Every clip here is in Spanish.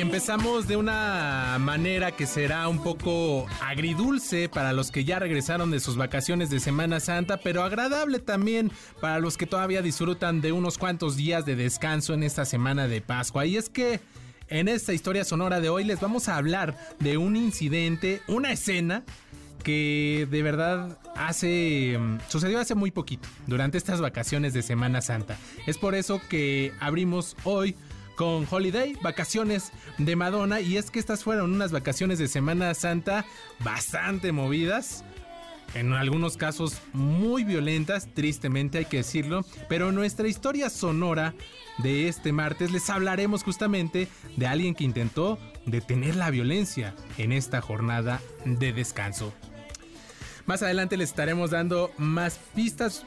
Empezamos de una manera que será un poco agridulce para los que ya regresaron de sus vacaciones de Semana Santa, pero agradable también para los que todavía disfrutan de unos cuantos días de descanso en esta semana de Pascua. Y es que en esta historia sonora de hoy les vamos a hablar de un incidente, una escena que de verdad hace sucedió hace muy poquito, durante estas vacaciones de Semana Santa. Es por eso que abrimos hoy con Holiday, vacaciones de Madonna. Y es que estas fueron unas vacaciones de Semana Santa bastante movidas. En algunos casos muy violentas, tristemente hay que decirlo. Pero en nuestra historia sonora de este martes les hablaremos justamente de alguien que intentó detener la violencia en esta jornada de descanso. Más adelante les estaremos dando más pistas.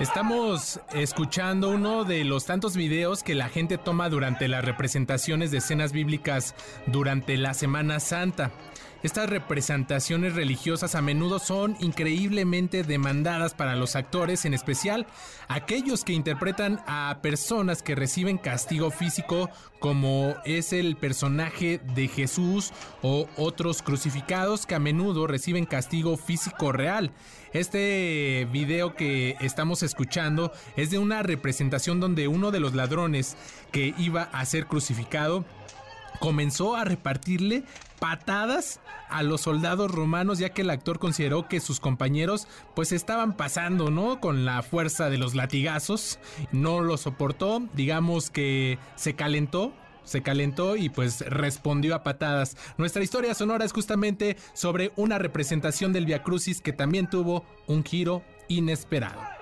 Estamos escuchando uno de los tantos videos que la gente toma durante las representaciones de escenas bíblicas durante la Semana Santa. Estas representaciones religiosas a menudo son increíblemente demandadas para los actores, en especial aquellos que interpretan a personas que reciben castigo físico, como es el personaje de Jesús o otros crucificados que a menudo reciben castigo físico real. Este video que estamos escuchando es de una representación donde uno de los ladrones que iba a ser crucificado comenzó a repartirle patadas a los soldados romanos ya que el actor consideró que sus compañeros pues estaban pasando, ¿no? Con la fuerza de los latigazos, no lo soportó, digamos que se calentó se calentó y pues respondió a patadas. Nuestra historia sonora es justamente sobre una representación del Via Crucis que también tuvo un giro inesperado.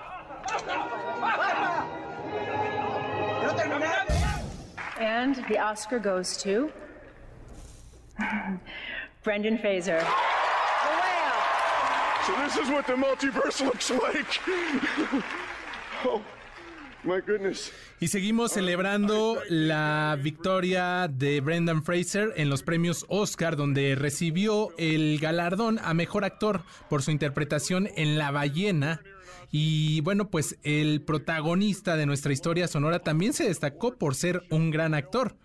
And the Oscar goes to Brendan Fraser. So this is what the multiverse looks like. oh, my goodness. Y seguimos celebrando la victoria de Brendan Fraser en los premios Oscar, donde recibió el galardón a mejor actor por su interpretación en La ballena. Y bueno, pues el protagonista de nuestra historia sonora también se destacó por ser un gran actor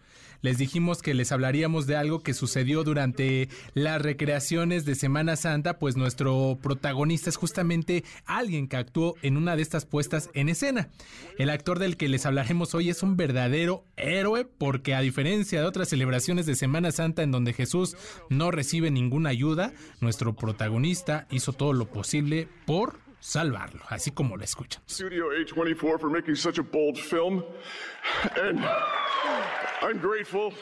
les dijimos que les hablaríamos de algo que sucedió durante las recreaciones de Semana Santa, pues nuestro protagonista es justamente alguien que actuó en una de estas puestas en escena. El actor del que les hablaremos hoy es un verdadero héroe porque a diferencia de otras celebraciones de Semana Santa en donde Jesús no recibe ninguna ayuda, nuestro protagonista hizo todo lo posible por salvarlo, así como lo escuchan. Studio A24 for making such a bold film. And I'm grateful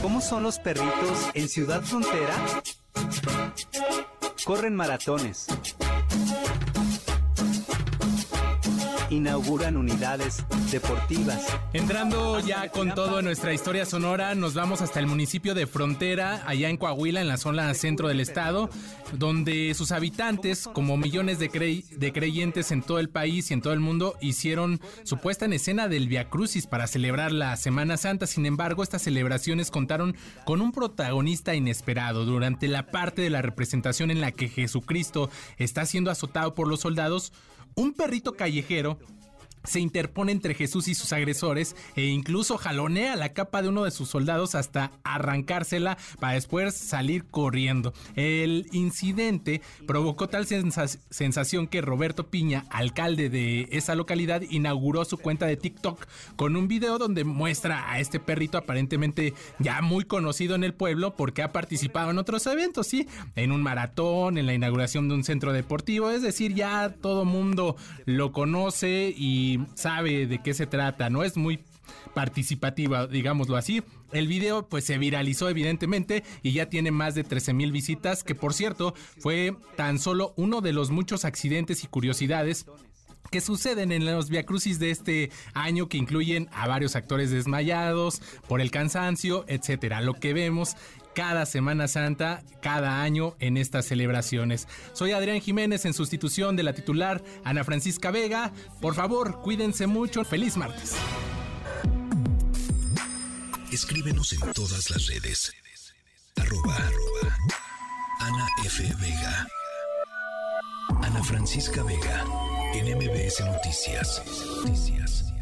¿Cómo son los perritos en Ciudad Frontera? Corren maratones. Inauguran unidades deportivas. Entrando ya con todo en nuestra historia sonora, nos vamos hasta el municipio de Frontera, allá en Coahuila, en la zona centro del estado, donde sus habitantes, como millones de, de creyentes en todo el país y en todo el mundo, hicieron su puesta en escena del Via Crucis para celebrar la Semana Santa. Sin embargo, estas celebraciones contaron con un protagonista inesperado. Durante la parte de la representación en la que Jesucristo está siendo azotado por los soldados, un perrito callejero se interpone entre Jesús y sus agresores e incluso jalonea la capa de uno de sus soldados hasta arrancársela para después salir corriendo. El incidente provocó tal sensación que Roberto Piña, alcalde de esa localidad, inauguró su cuenta de TikTok con un video donde muestra a este perrito aparentemente ya muy conocido en el pueblo porque ha participado en otros eventos, sí, en un maratón, en la inauguración de un centro deportivo, es decir, ya todo mundo lo conoce y sabe de qué se trata, no es muy participativa, digámoslo así. El video pues se viralizó evidentemente y ya tiene más de 13 mil visitas, que por cierto fue tan solo uno de los muchos accidentes y curiosidades que suceden en los viacrucis de este año que incluyen a varios actores desmayados por el cansancio, etcétera. Lo que vemos cada Semana Santa, cada año en estas celebraciones. Soy Adrián Jiménez en sustitución de la titular Ana Francisca Vega. Por favor, cuídense mucho. Feliz martes. Escríbenos en todas las redes. Arroba, Ana F. Vega. Ana Francisca Vega. En MBS Noticias. Noticias.